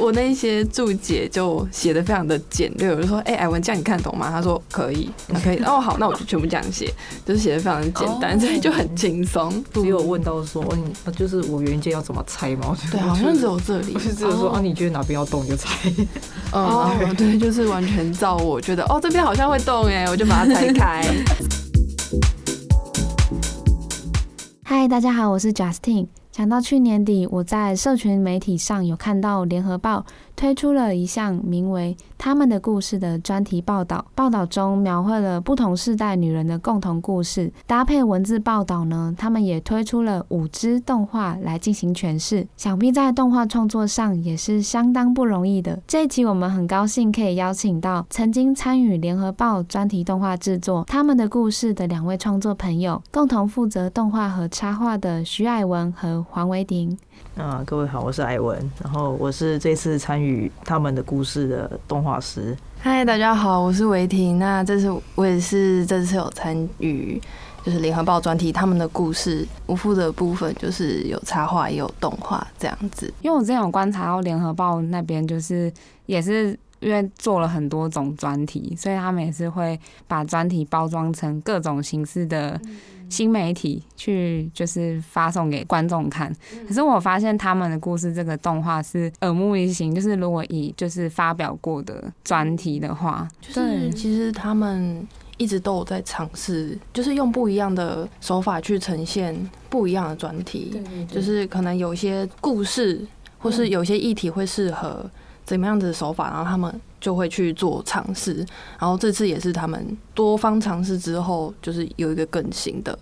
我那一些注解就写的非常的简略，我就说：“哎、欸，艾文，这样你看懂吗？”他说：“可以，可以。”哦，好，那我就全部这样写，就是写的非常的简单，所以就很轻松。只有问到说：“嗯，就是我原件要怎么拆吗？”对，好像只有这里，不是只有说啊，你觉得哪边要动就拆。哦，对，就是完全照我觉得，哦，这边好像会动哎，我就把它拆开。嗨，大家好，我是 Justine。想到去年底，我在社群媒体上有看到联合报推出了一项名为《他们的故事》的专题报道。报道中描绘了不同世代女人的共同故事，搭配文字报道呢，他们也推出了五支动画来进行诠释。想必在动画创作上也是相当不容易的。这一期我们很高兴可以邀请到曾经参与联合报专题动画制作《他们的故事》的两位创作朋友，共同负责动画和插画的徐爱文和黄维婷。啊，各位好，我是蔼文，然后我是这次参与他们的故事的动画师。嗨，大家好，我是维婷。那这次我也是这次有参与，就是联合报专题他们的故事，我负责的部分就是有插画也有动画这样子。因为我之前有观察到联合报那边，就是也是。因为做了很多种专题，所以他们也是会把专题包装成各种形式的新媒体去，就是发送给观众看。可是我发现他们的故事这个动画是耳目一新，就是如果以就是发表过的专题的话，就是其实他们一直都有在尝试，就是用不一样的手法去呈现不一样的专题，就是可能有些故事或是有些议题会适合。怎么样子的手法，然后他们就会去做尝试，然后这次也是他们多方尝试之后，就是有一个更新的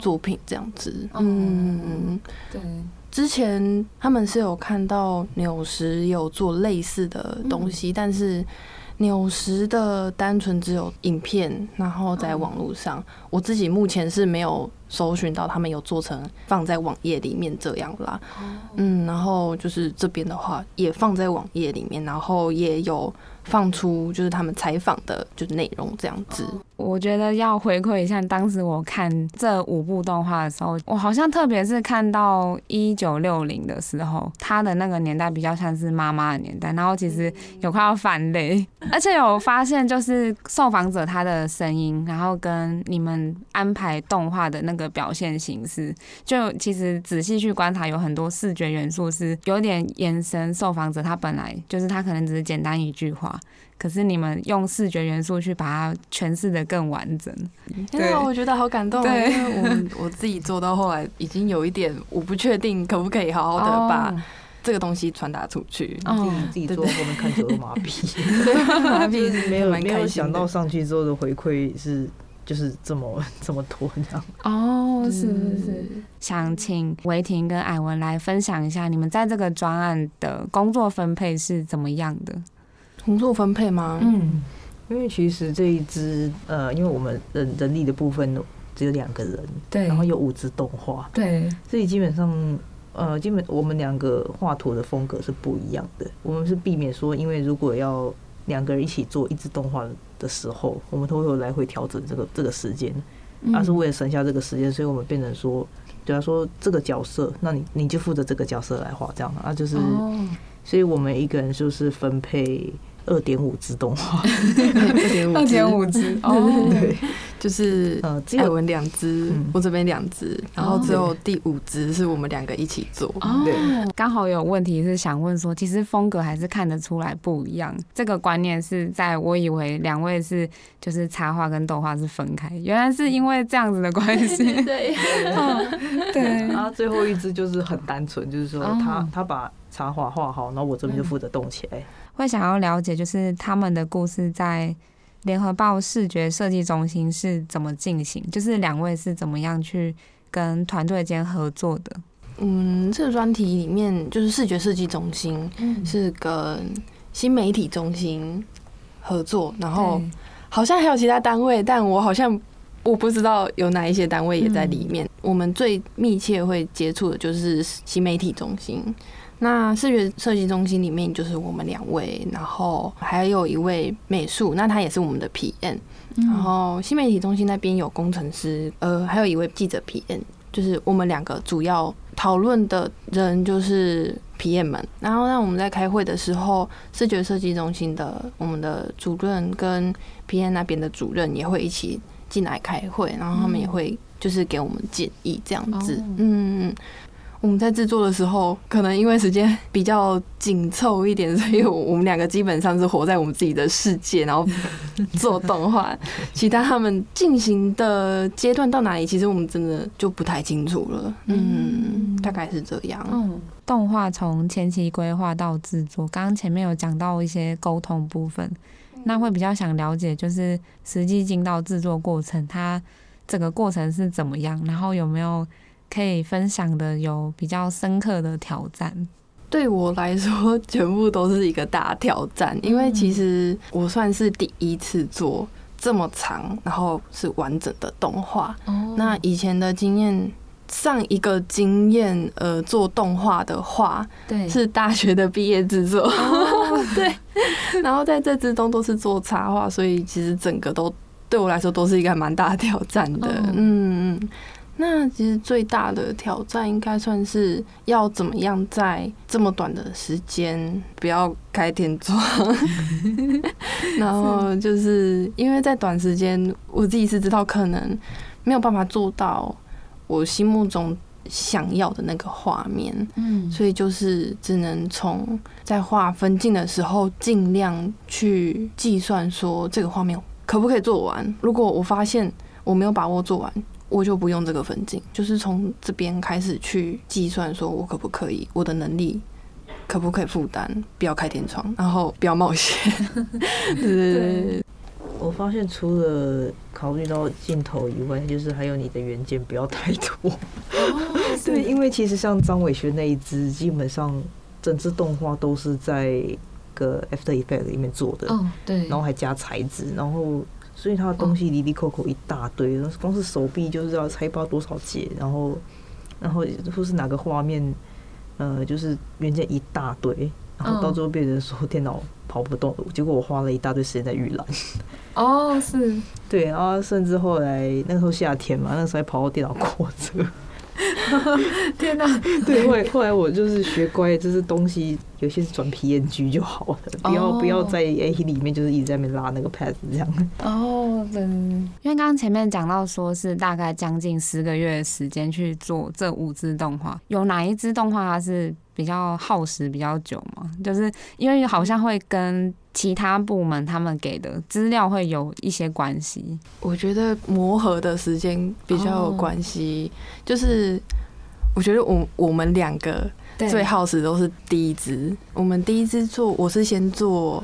作品这样子。嗯，对。之前他们是有看到纽时有做类似的东西，但是。纽时的单纯只有影片，然后在网络上，我自己目前是没有搜寻到他们有做成放在网页里面这样啦。嗯，然后就是这边的话也放在网页里面，然后也有。放出就是他们采访的，就是内容这样子。我觉得要回馈一下，当时我看这五部动画的时候，我好像特别是看到一九六零的时候，他的那个年代比较像是妈妈的年代，然后其实有快要泛泪，而且有发现就是受访者他的声音，然后跟你们安排动画的那个表现形式，就其实仔细去观察，有很多视觉元素是有点延伸受访者他本来就是他可能只是简单一句话。可是你们用视觉元素去把它诠释的更完整，对，我觉得好感动。对，因为我我自己做到后来已经有一点，我不确定可不可以好好的把这个东西传达出去。自己自己做，后面看着都麻痹，麻痹没有没有想到上去之后的回馈是就是这么 这么多这样。哦，是是是，想请维婷跟艾文来分享一下，你们在这个专案的工作分配是怎么样的？工作分配吗？嗯，因为其实这一支呃，因为我们人人力的部分只有两个人，对，然后有五支动画，对，所以基本上呃，基本我们两个画图的风格是不一样的。我们是避免说，因为如果要两个人一起做一支动画的时候，我们都会有来回调整这个这个时间，而是为了省下这个时间，所以我们变成说，假如说这个角色，那你你就负责这个角色来画，这样啊，就是，所以我们一个人就是分配。二点五支动画，二点五，二点五支哦，对，就是呃，只有我们两支，我这边两支，然后只有第五支是我们两个一起做。哦，刚好有问题是想问说，其实风格还是看得出来不一样。这个观念是在我以为两位是就是插画跟动画是分开，原来是因为这样子的关系。对，对。然 后最后一支就是很单纯，就是说他他把插画画好，然后我这边就负责动起来。会想要了解，就是他们的故事在联合报视觉设计中心是怎么进行，就是两位是怎么样去跟团队间合作的？嗯，这个专题里面就是视觉设计中心是跟新媒体中心合作，然后好像还有其他单位，但我好像我不知道有哪一些单位也在里面。我们最密切会接触的就是新媒体中心。那视觉设计中心里面就是我们两位，然后还有一位美术，那他也是我们的 PM。然后新媒体中心那边有工程师，呃，还有一位记者 PM，就是我们两个主要讨论的人就是 PM 们。然后那我们在开会的时候，视觉设计中心的我们的主任跟 PM 那边的主任也会一起进来开会，然后他们也会就是给我们建议这样子，嗯。我们在制作的时候，可能因为时间比较紧凑一点，所以我们两个基本上是活在我们自己的世界，然后做动画。其他他们进行的阶段到哪里，其实我们真的就不太清楚了。嗯，大概是这样。嗯，动画从前期规划到制作，刚刚前面有讲到一些沟通部分，那会比较想了解，就是实际进到制作过程，它整个过程是怎么样，然后有没有？可以分享的有比较深刻的挑战，对我来说全部都是一个大挑战，因为其实我算是第一次做这么长，然后是完整的动画。哦。那以前的经验，上一个经验呃做动画的话，对，是大学的毕业制作，对。然后在这之中都是做插画，所以其实整个都对我来说都是一个还蛮大的挑战的，嗯嗯。那其实最大的挑战应该算是要怎么样在这么短的时间不要开天窗，然后就是因为在短时间，我自己是知道可能没有办法做到我心目中想要的那个画面，嗯，所以就是只能从在画分镜的时候尽量去计算说这个画面可不可以做完。如果我发现我没有把握做完。我就不用这个分镜，就是从这边开始去计算，说我可不可以，我的能力可不可以负担，不要开天窗，然后不要冒险。对 对对，我发现除了考虑到镜头以外，就是还有你的原件不要太多。对，因为其实像张伟轩那一支，基本上整支动画都是在个 After Effect 里面做的，对，然后还加材质，然后。所以他的东西里里扣扣一大堆，光是手臂就是要拆包多少节，然后，然后或是哪个画面，呃，就是原件一大堆，然后到最后变成说电脑跑不动，结果我花了一大堆时间在预览。哦，是，对，然后甚至后来那个时候夏天嘛，那个时候还跑到电脑过热。天哪！对，后来后来我就是学乖，就是东西有些是转 PNG 就好了，不要不要在 A 里面就是一直在那边拉那个 pad 这样。哦，对，因为刚刚前面讲到说是大概将近十个月的时间去做这五支动画，有哪一支动画它是比较耗时比较久嘛？就是因为好像会跟。其他部门他们给的资料会有一些关系，我觉得磨合的时间比较有关系。Oh. 就是我觉得我我们两个最耗时都是第一支。我们第一支做，我是先做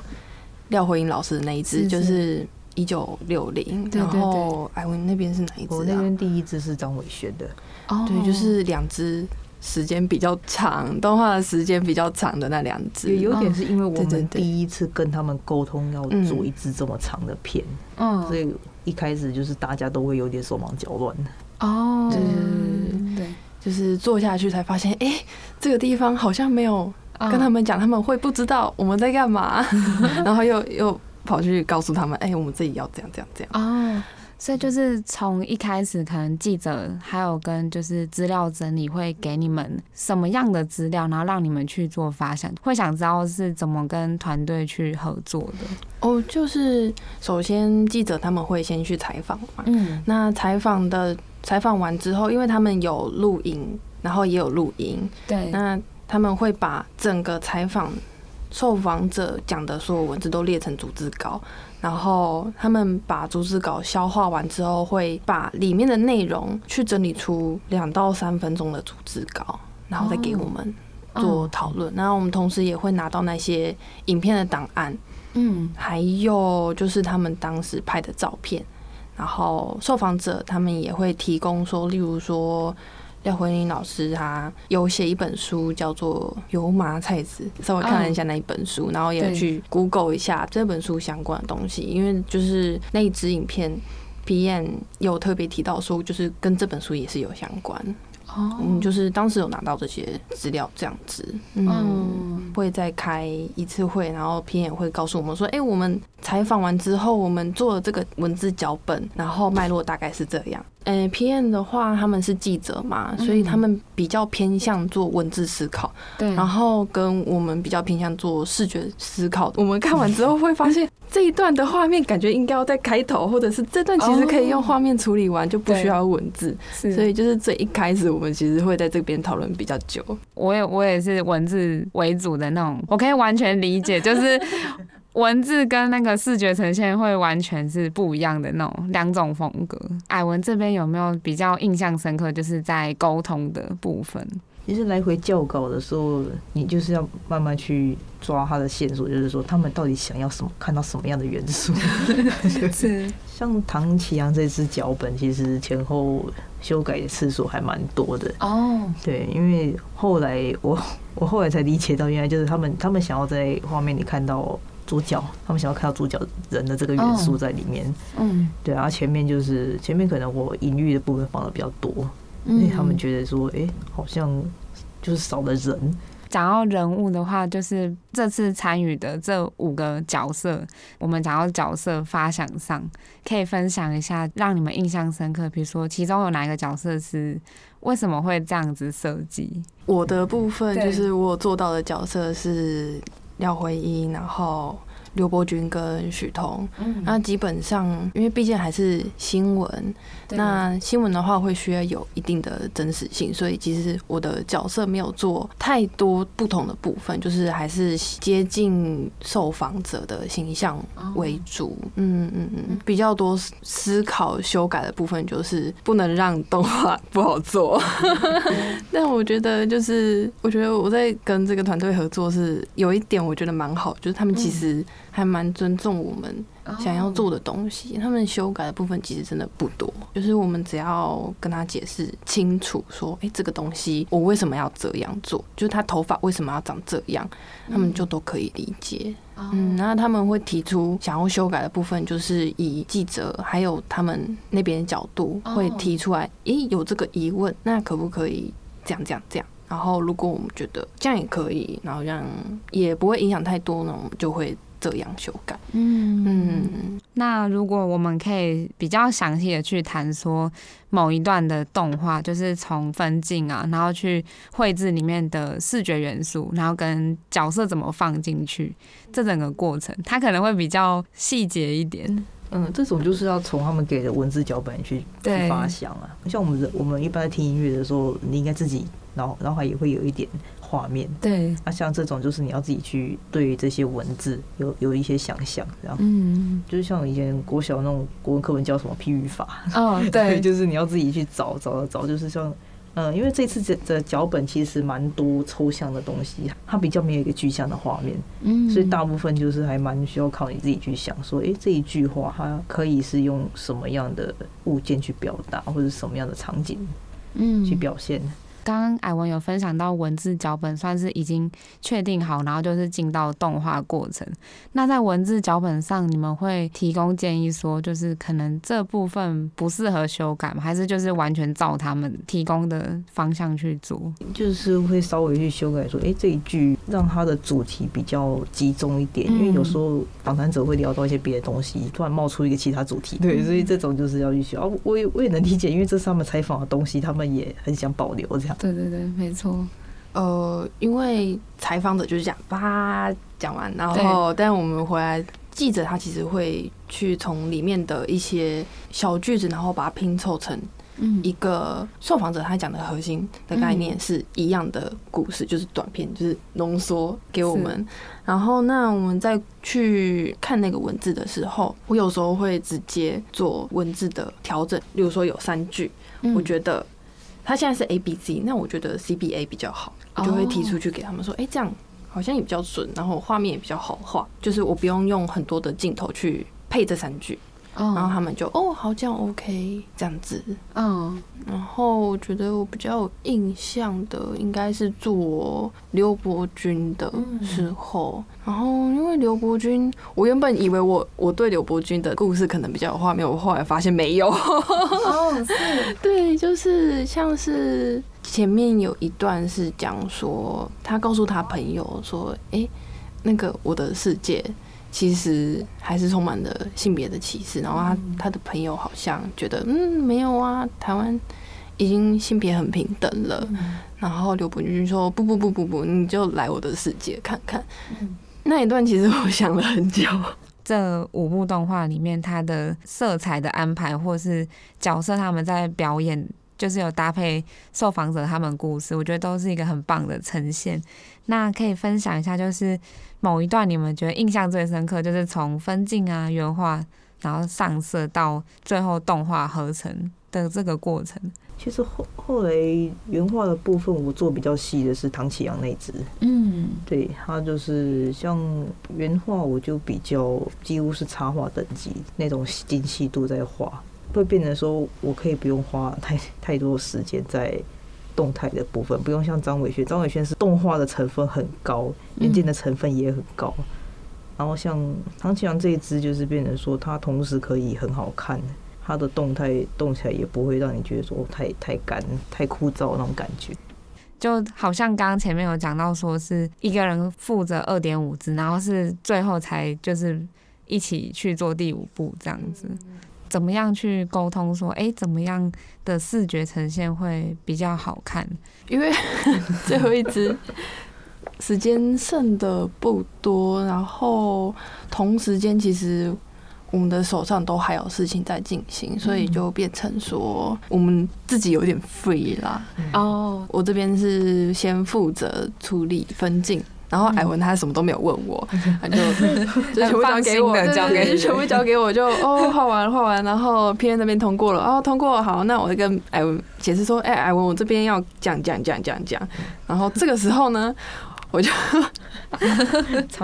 廖慧英老师的那一支，就是一九六零。然后艾文那边是哪一支？我那边第一支是张伟轩的。哦，对，就是两支。时间比较长，动画的时间比较长的那两只，也有点是因为我们第一次跟他们沟通要做一支这么长的片，嗯，所以一开始就是大家都会有点手忙脚乱。的。哦，对对，就是做下去才发现，哎，这个地方好像没有跟他们讲，他们会不知道我们在干嘛，然后又又跑去告诉他们，哎，我们自己要这样这样这样。哦。所以就是从一开始，可能记者还有跟就是资料整理会给你们什么样的资料，然后让你们去做发想，会想知道是怎么跟团队去合作的。哦，就是首先记者他们会先去采访嘛，嗯，那采访的采访完之后，因为他们有录影，然后也有录音，对，那他们会把整个采访受访者讲的所有文字都列成逐字稿。然后他们把逐字稿消化完之后，会把里面的内容去整理出两到三分钟的逐字稿，然后再给我们做讨论。然后我们同时也会拿到那些影片的档案，嗯，还有就是他们当时拍的照片。然后受访者他们也会提供说，例如说。廖慧玲老师他有写一本书，叫做《油麻菜籽》，稍微看了一下那一本书，然后也去 Google 一下这本书相关的东西，因为就是那一支影片，PM 有特别提到说，就是跟这本书也是有相关。哦，嗯，就是当时有拿到这些资料，这样子，嗯，会再开一次会，然后 PM 也会告诉我们说，哎，我们采访完之后，我们做了这个文字脚本，然后脉络大概是这样。呃，PM 的话，他们是记者嘛，所以他们比较偏向做文字思考，对，然后跟我们比较偏向做视觉思考。我们看完之后会发现，这一段的画面感觉应该要在开头，或者是这段其实可以用画面处理完，就不需要文字。所以就是最一开始，我们其实会在这边讨论比较久。我也我也是文字为主的那种，我可以完全理解，就是。文字跟那个视觉呈现会完全是不一样的那种两种风格。艾文这边有没有比较印象深刻，就是在沟通的部分？其实来回校稿的时候，你就是要慢慢去抓他的线索，就是说他们到底想要什么，看到什么样的元素。是像唐启阳这支脚本，其实前后修改的次数还蛮多的哦。对，因为后来我我后来才理解到，原来就是他们他们想要在画面里看到。主角，他们想要看到主角人的这个元素在里面。嗯，对啊，前面就是前面可能我隐喻的部分放的比较多，因为他们觉得说，哎，好像就是少了人。讲到人物的话，就是这次参与的这五个角色，我们讲到角色发想上，可以分享一下让你们印象深刻。比如说，其中有哪一个角色是为什么会这样子设计？我的部分就是我做到的角色是。廖辉一，然后刘伯钧跟许彤，嗯、那基本上因为毕竟还是新闻，那新闻的话会需要有一定的真实性，所以其实我的角色没有做太多不同的部分，就是还是接近受访者的形象为主。嗯嗯嗯，比较多思考修改的部分就是不能让动画 不好做。但我觉得就是我觉得我在跟这个团队合作是有一点我觉得蛮好，就是他们其实。还蛮尊重我们想要做的东西，他们修改的部分其实真的不多，就是我们只要跟他解释清楚，说，哎，这个东西我为什么要这样做，就是他头发为什么要长这样，他们就都可以理解。嗯，那他们会提出想要修改的部分，就是以记者还有他们那边的角度会提出来，诶，有这个疑问，那可不可以这样这样这样？然后如果我们觉得这样也可以，然后这样也不会影响太多呢，我们就会。这样修改，嗯嗯，那如果我们可以比较详细的去谈说某一段的动画，就是从分镜啊，然后去绘制里面的视觉元素，然后跟角色怎么放进去，这整个过程，它可能会比较细节一点。嗯，这种就是要从他们给的文字脚本去去发想啊。像我们我们一般在听音乐的时候，你应该自己脑脑海也会有一点。画面。对，那像这种就是你要自己去对于这些文字有有一些想象，这样，嗯，就是像以前国小那种国文课文叫什么批语法，哦，对，就是你要自己去找找找，就是像，嗯，因为这次这这脚本其实蛮多抽象的东西，它比较没有一个具象的画面，嗯，所以大部分就是还蛮需要靠你自己去想，说，诶，这一句话它可以是用什么样的物件去表达，或者什么样的场景，嗯，去表现。刚刚艾文有分享到文字脚本算是已经确定好，然后就是进到动画过程。那在文字脚本上，你们会提供建议说，就是可能这部分不适合修改吗？还是就是完全照他们提供的方向去做？就是会稍微去修改说，哎，这一句让它的主题比较集中一点，因为有时候访谈者会聊到一些别的东西，突然冒出一个其他主题，对，所以这种就是要去修。啊，我也我也能理解，因为这是他们采访的东西，他们也很想保留这样。对对对，没错。呃，因为采访者就是这样，叭讲完，然后但我们回来，记者他其实会去从里面的一些小句子，然后把它拼凑成一个受访者他讲的核心的概念是一样的故事，就是短片，就是浓缩给我们。然后那我们再去看那个文字的时候，我有时候会直接做文字的调整，例如说有三句，我觉得。他现在是 A B C，那我觉得 C B A 比较好，我就会提出去给他们说，哎，这样好像也比较准，然后画面也比较好画，就是我不用用很多的镜头去配这三句。然后他们就哦，好，这样 OK，这样子，嗯，然后我觉得我比较有印象的应该是做刘伯钧的时候，然后因为刘伯钧，我原本以为我我对刘伯钧的故事可能比较有画面，我后来发现没有，哦，是，对，就是像是前面有一段是讲说，他告诉他朋友说：“哎、欸，那个我的世界其实还是充满了性别的歧视。”然后他他的朋友好像觉得：“嗯，没有啊，台湾已经性别很平等了。”然后刘伯钧说：“不不不不不，你就来我的世界看看。”那一段其实我想了很久。这五部动画里面，它的色彩的安排，或是角色他们在表演，就是有搭配受访者他们故事，我觉得都是一个很棒的呈现。那可以分享一下，就是某一段你们觉得印象最深刻，就是从分镜啊、原画，然后上色到最后动画合成的这个过程。其实后后来原画的部分，我做比较细的是唐启阳那只。嗯，对，他就是像原画，我就比较几乎是插画等级那种精细度在画，会变成说我可以不用花太太多时间在动态的部分，不用像张伟轩，张伟轩是动画的成分很高，眼镜的成分也很高。然后像唐启阳这一只，就是变成说它同时可以很好看。它的动态动起来也不会让你觉得说太太干、太枯燥那种感觉，就好像刚刚前面有讲到，说是一个人负责二点五支，然后是最后才就是一起去做第五部这样子，怎么样去沟通说，哎，怎么样的视觉呈现会比较好看？因为 最后一只时间剩的不多，然后同时间其实。我们的手上都还有事情在进行，所以就变成说我们自己有点 free 啦。哦，我这边是先负责处理分镜，然后艾文他什么都没有问我，他就就全部交给我，交给全部交给我就哦画完画完，然后 P N 那边通过了哦通过好，那我就跟艾文解释说，哎艾文我这边要讲讲讲讲讲，然后这个时候呢。我就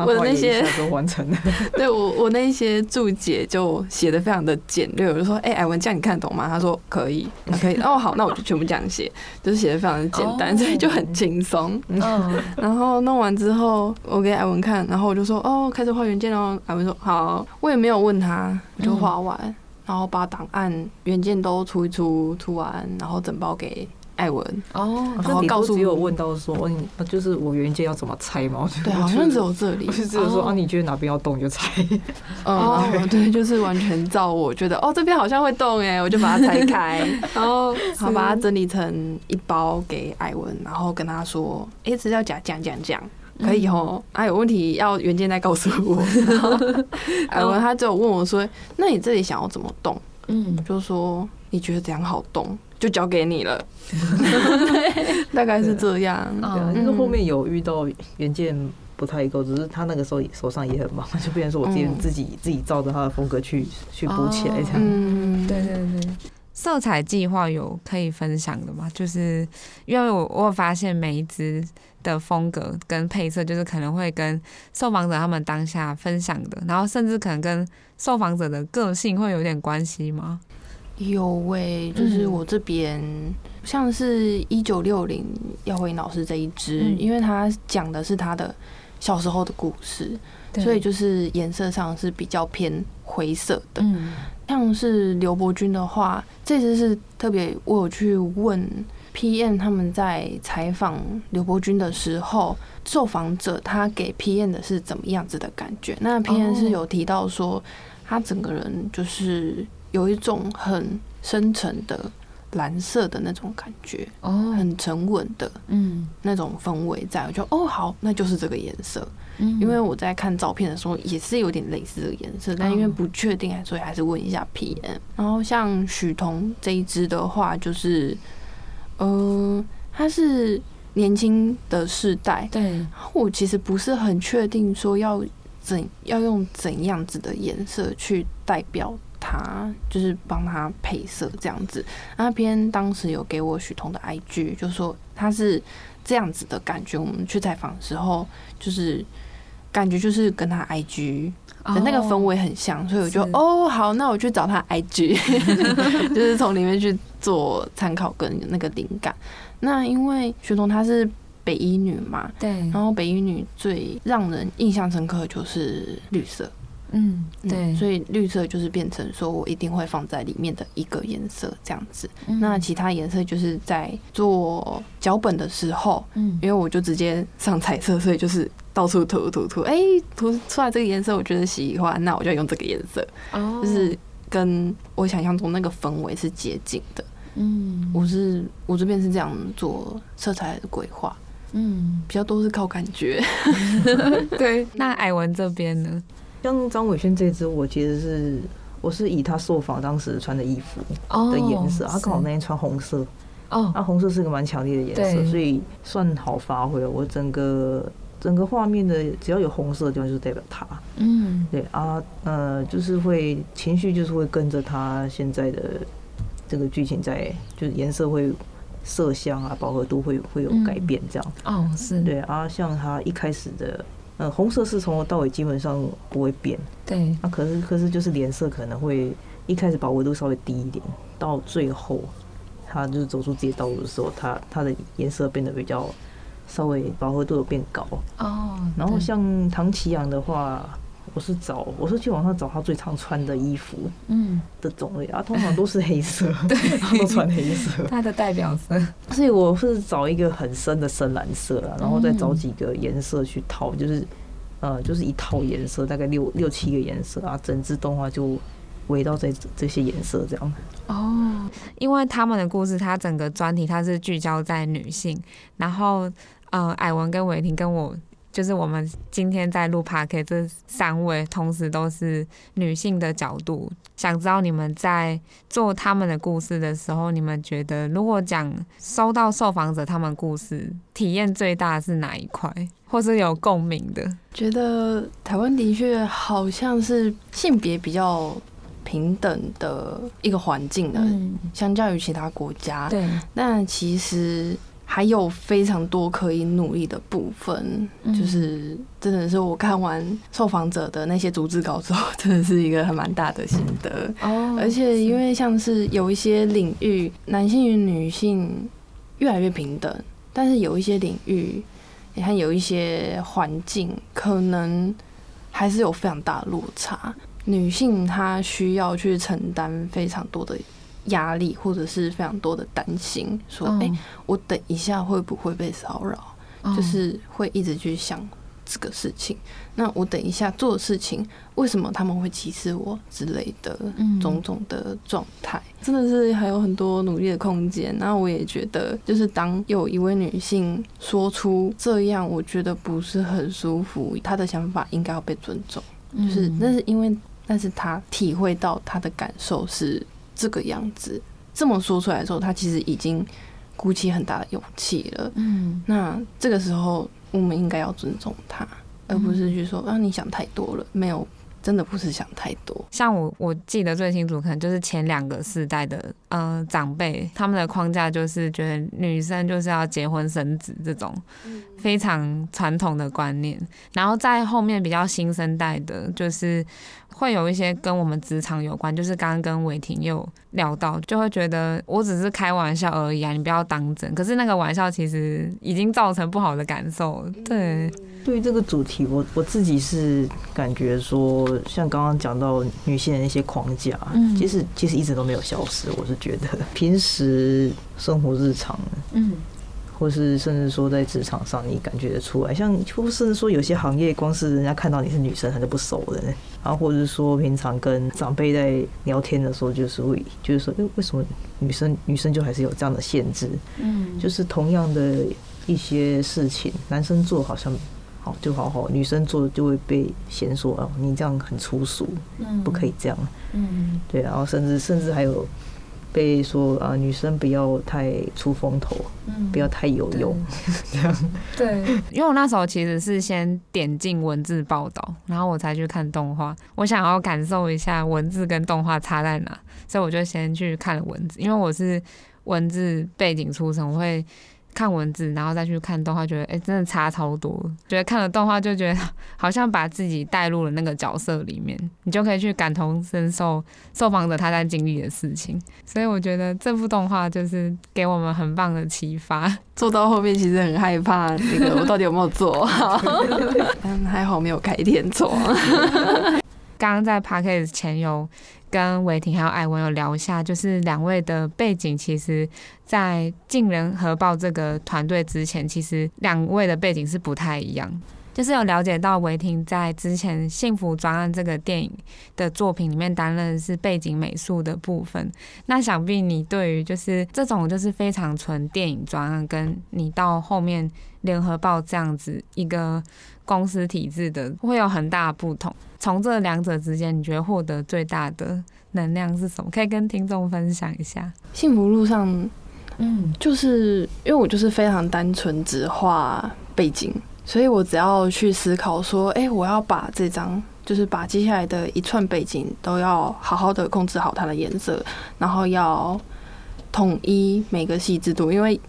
我的那些完成了，对我我那些注解就写的非常的简略，我就说，哎、欸，艾文这样你看得懂吗？他说可以，可以，哦好，那我就全部这样写，就是写的非常的简单，所以就很轻松。然后弄完之后，我给艾文看，然后我就说，哦，开始画原件哦。艾文说好，我也没有问他，我就画完，然后把档案原件都出一出，出完，然后整包给。艾文哦，然后告诉你有问到说，你就是我原件要怎么拆吗？对，好像只有这里，我是只有说啊，你觉得哪边要动就拆。哦，对，就是完全照我觉得，哦，这边好像会动哎，我就把它拆开，然后好把它整理成一包给艾文，然后跟他说，哎，资料夹讲讲讲，可以哦，啊有问题要原件再告诉我。艾文他就问我说，那你这里想要怎么动？嗯，就说你觉得怎样好动？就交给你了，大概是这样。嗯，就是后面有遇到原件不太够，只是他那个时候手上也很忙，就变成说我自己自己自己照着他的风格去去补起来这样。嗯，对对对。色彩计划有可以分享的吗？就是因为我我有发现每一支的风格跟配色，就是可能会跟受访者他们当下分享的，然后甚至可能跟受访者的个性会有点关系吗？有喂，就是我这边像是一九六零耀辉老师这一支，因为他讲的是他的小时候的故事，所以就是颜色上是比较偏灰色的。像是刘伯钧的话，这支是特别我有去问 PM 他们在采访刘伯钧的时候，受访者他给 PM 的是怎么样子的感觉？那 PM 是有提到说，他整个人就是。有一种很深沉的蓝色的那种感觉，哦，很沉稳的，嗯，那种氛围在，我就哦好，那就是这个颜色，嗯，因为我在看照片的时候也是有点类似的颜色，但因为不确定，所以还是问一下 PM。然后像许彤这一支的话，就是，呃，他是年轻的世代，对，我其实不是很确定说要怎要用怎样子的颜色去代表。他就是帮他配色这样子，那边当时有给我许彤的 IG，就说他是这样子的感觉。我们去采访的时候，就是感觉就是跟他 IG 的那个氛围很像，所以我就哦好，那我去找他 IG，就是从里面去做参考跟那个灵感。那因为许彤她是北一女嘛，对，然后北一女最让人印象深刻的就是绿色。嗯，对，所以绿色就是变成说我一定会放在里面的一个颜色这样子。嗯、那其他颜色就是在做脚本的时候，嗯，因为我就直接上彩色，所以就是到处涂涂涂，哎，涂出来这个颜色我觉得喜欢，那我就用这个颜色，哦，就是跟我想象中那个氛围是接近的。嗯，我是我这边是这样做色彩的规划，嗯，比较多是靠感觉。对，那艾文这边呢？像张伟轩这只，我其实是我是以他受访当时穿的衣服的颜色，他刚好那天穿红色，哦，那红色是个蛮强烈的颜色，所以算好发挥。我整个整个画面的只要有红色的地方，就是代表他，嗯，对啊，呃，就是会情绪就是会跟着他现在的这个剧情在，就是颜色会色相啊，饱和度会会有改变这样，哦，是对啊，像他一开始的。呃，红色是从头到尾基本上不会变，对。那、啊、可是可是就是脸色可能会一开始饱和度稍微低一点，到最后他就是走出自己道路的时候，它它的颜色变得比较稍微饱和度有变高。哦。然后像唐奇阳的话。我是找，我是去网上找他最常穿的衣服，嗯，的种类啊，通常都是黑色，对，他 都穿黑色，他的代表色。所以我是找一个很深的深蓝色啊，然后再找几个颜色去套，就是，呃，就是一套颜色，大概六六七个颜色啊，整只动画就围绕在这些颜色这样。哦，因为他们的故事，它整个专题它是聚焦在女性，然后，呃，艾文跟伟霆跟我。就是我们今天在录 Podcast，这三位同时都是女性的角度，想知道你们在做他们的故事的时候，你们觉得如果讲收到受访者他们故事，体验最大的是哪一块，或是有共鸣的？觉得台湾的确好像是性别比较平等的一个环境的，相较于其他国家。对，但其实。还有非常多可以努力的部分，就是真的是我看完受访者的那些逐字稿之后，真的是一个很蛮大的心得。哦，而且因为像是有一些领域，男性与女性越来越平等，但是有一些领域，你看有一些环境，可能还是有非常大的落差。女性她需要去承担非常多的。压力或者是非常多的担心，说：“哎、欸，我等一下会不会被骚扰？”就是会一直去想这个事情。那我等一下做的事情，为什么他们会歧视我之类的种种的状态，真的是还有很多努力的空间。那我也觉得，就是当有一位女性说出这样，我觉得不是很舒服，她的想法应该要被尊重。就是，那是因为，但是她体会到她的感受是。这个样子这么说出来的时候，他其实已经鼓起很大的勇气了。嗯，那这个时候我们应该要尊重他，而不是去说啊，你想太多了。没有，真的不是想太多。像我我记得最清楚，可能就是前两个世代的呃长辈，他们的框架就是觉得女生就是要结婚生子这种非常传统的观念，然后在后面比较新生代的，就是。会有一些跟我们职场有关，就是刚刚跟伟霆有聊到，就会觉得我只是开玩笑而已啊，你不要当真。可是那个玩笑其实已经造成不好的感受。对，对于这个主题，我我自己是感觉说，像刚刚讲到女性的那些框架，嗯，其实其实一直都没有消失。我是觉得平时生活日常，嗯。或是甚至说在职场上，你感觉得出来，像或甚至说有些行业，光是人家看到你是女生，他就不熟的。然后或者是说平常跟长辈在聊天的时候，就是会就是说，哎，为什么女生女生就还是有这样的限制？嗯，就是同样的一些事情，男生做好像好就好好，女生做就会被嫌说哦，你这样很粗俗，嗯不可以这样。嗯，对，然后甚至甚至还有。被说啊，女生不要太出风头，嗯、不要太有用，这样。对，因为我那时候其实是先点进文字报道，然后我才去看动画。我想要感受一下文字跟动画差在哪，所以我就先去看了文字，因为我是文字背景出身，我会。看文字，然后再去看动画，觉得哎、欸，真的差超多。觉得看了动画，就觉得好像把自己带入了那个角色里面，你就可以去感同身受受访者他在经历的事情。所以我觉得这部动画就是给我们很棒的启发。做到后面其实很害怕，那个我到底有没有做好？但还好没有开天窗。刚刚在 podcast 前有跟韦婷还有艾文有聊一下，就是两位的背景，其实，在进人合报这个团队之前，其实两位的背景是不太一样。就是有了解到韦婷在之前《幸福专案》这个电影的作品里面担任的是背景美术的部分。那想必你对于就是这种就是非常纯电影专案，跟你到后面联合报这样子一个公司体制的，会有很大的不同。从这两者之间，你觉得获得最大的能量是什么？可以跟听众分享一下。幸福路上，嗯，就是因为我就是非常单纯只画背景。所以我只要去思考说，哎、欸，我要把这张，就是把接下来的一串背景都要好好的控制好它的颜色，然后要统一每个细致度，因为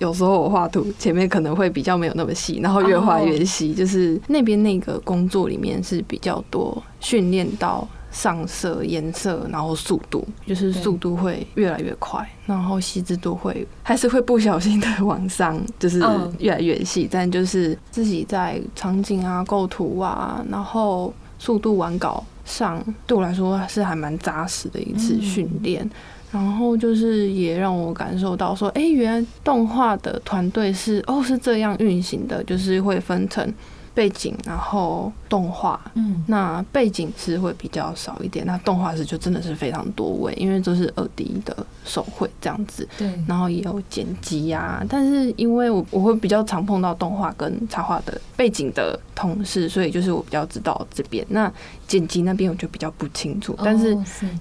有时候我画图前面可能会比较没有那么细，然后越画越细，就是那边那个工作里面是比较多训练到。上色、颜色，然后速度，就是速度会越来越快，然后细致度会还是会不小心的往上，就是越来越细。但就是自己在场景啊、构图啊，然后速度完稿上，对我来说是还蛮扎实的一次训练。然后就是也让我感受到说，哎，原来动画的团队是哦是这样运行的，就是会分成。背景，然后动画，嗯，那背景是会比较少一点，那动画是就真的是非常多位，因为都是二 D 的手绘这样子，对，然后也有剪辑啊，但是因为我我会比较常碰到动画跟插画的背景的同事，所以就是我比较知道这边，那剪辑那边我就比较不清楚，但是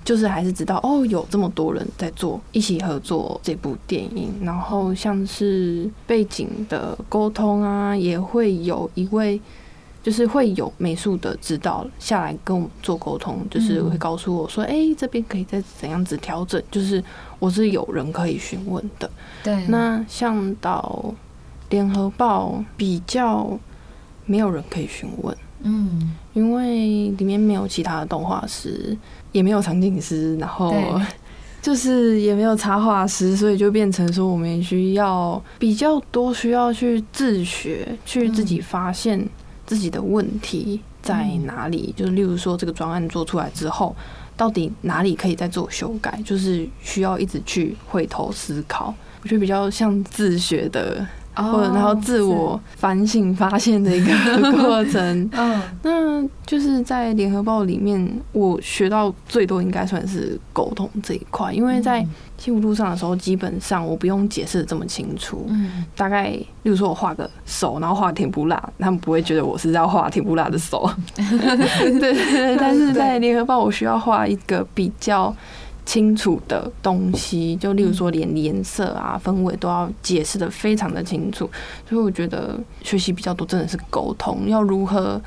就是还是知道哦，有这么多人在做一起合作这部电影，然后像是背景的沟通啊，也会有一位。就是会有美术的指导下来跟我们做沟通，就是会告诉我说：“哎、欸，这边可以再怎样子调整。”就是我是有人可以询问的。对，那像到联合报比较没有人可以询问，嗯，因为里面没有其他的动画师，也没有场景师，然后 就是也没有插画师，所以就变成说我们也需要比较多需要去自学，去自己发现。自己的问题在哪里？就是例如说，这个专案做出来之后，到底哪里可以再做修改？就是需要一直去回头思考。我觉得比较像自学的。或者然后自我反省发现的一个 过程，嗯，那就是在联合报里面，我学到最多应该算是沟通这一块，因为在幸福路上的时候，基本上我不用解释的这么清楚，嗯，大概例如说我画个手，然后画甜不辣，他们不会觉得我是在画甜不辣的手，对对对，但是在联合报，我需要画一个比较。清楚的东西，就例如说连颜色啊、氛围都要解释的非常的清楚，所以我觉得学习比较多真的是沟通，要如何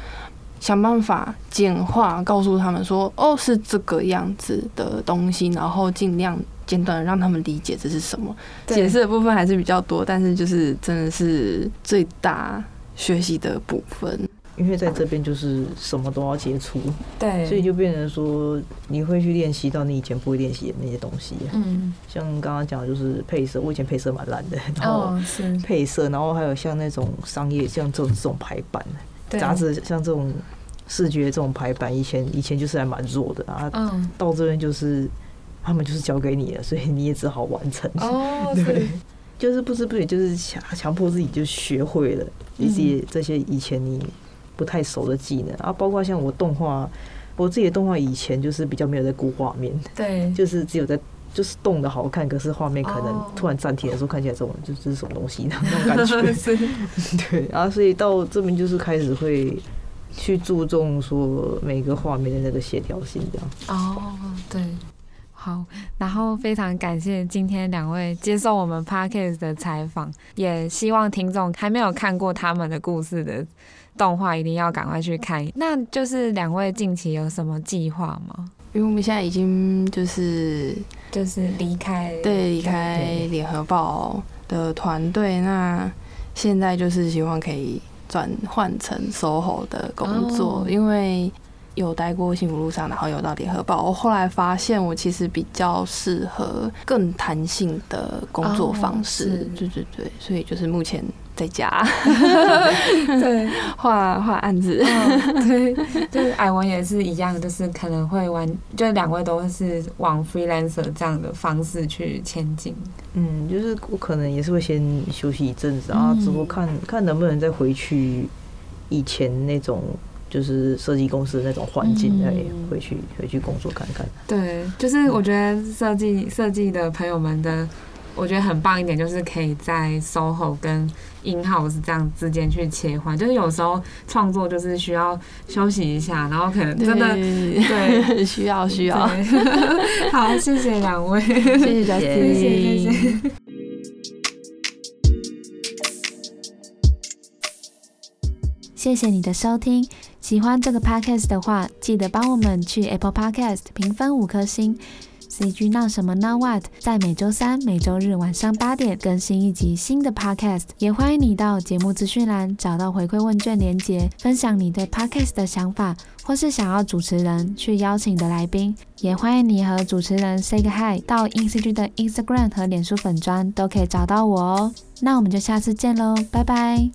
想办法简化，告诉他们说哦是这个样子的东西，然后尽量简短的让他们理解这是什么。解释的部分还是比较多，但是就是真的是最大学习的部分。因为在这边就是什么都要接触，对，所以就变成说你会去练习到你以前不会练习的那些东西。嗯，像刚刚讲的就是配色，我以前配色蛮烂的，然后是配色，然后还有像那种商业，像这种这种排版，杂志像这种视觉这种排版，以前以前就是还蛮弱的啊。嗯，到这边就是他们就是交给你了，所以你也只好完成。哦，对，就是不知不觉就是强强迫自己就学会了一些这些以前你。不太熟的技能啊，包括像我动画，我自己的动画以前就是比较没有在顾画面，对，就是只有在就是动的好看，可是画面可能突然暂停的时候看起来这种就这是什么东西那种感觉，对，然后所以到这边就是开始会去注重说每个画面的那个协调性这样。哦，对，好，然后非常感谢今天两位接受我们 Podcast 的采访，也希望听众还没有看过他们的故事的。动画一定要赶快去看。那就是两位近期有什么计划吗？因为我们现在已经就是就是离开，对，离开联合报的团队。那现在就是希望可以转换成 SOHO 的工作，因为有待过幸福路上，然后有到联合报。我后来发现，我其实比较适合更弹性的工作方式。对对对，所以就是目前。在家，对，画画案子，嗯，对，就是艾文也是一样，就是可能会玩，就两位都是往 freelancer 这样的方式去前进。嗯，就是我可能也是会先休息一阵子啊，之后看看能不能再回去以前那种就是设计公司的那种环境，再回去回去工作看看。对，就是我觉得设计设计的朋友们的。我觉得很棒一点，就是可以在 SOHO 跟 in house 这样之间去切换。就是有时候创作就是需要休息一下，然后可能真的对，对需要 需要。好，谢谢两位，谢谢小 C，谢谢谢谢。谢谢你的收听，喜欢这个 podcast 的话，记得帮我们去 Apple Podcast 评分五颗星。CG 闹什么闹 What 在每周三、每周日晚上八点更新一集新的 Podcast，也欢迎你到节目资讯栏找到回馈问卷连结，分享你对 Podcast 的想法，或是想要主持人去邀请的来宾，也欢迎你和主持人 Say 个 Hi，到 INCG 的 Instagram 和脸书粉专都可以找到我哦。那我们就下次见喽，拜拜。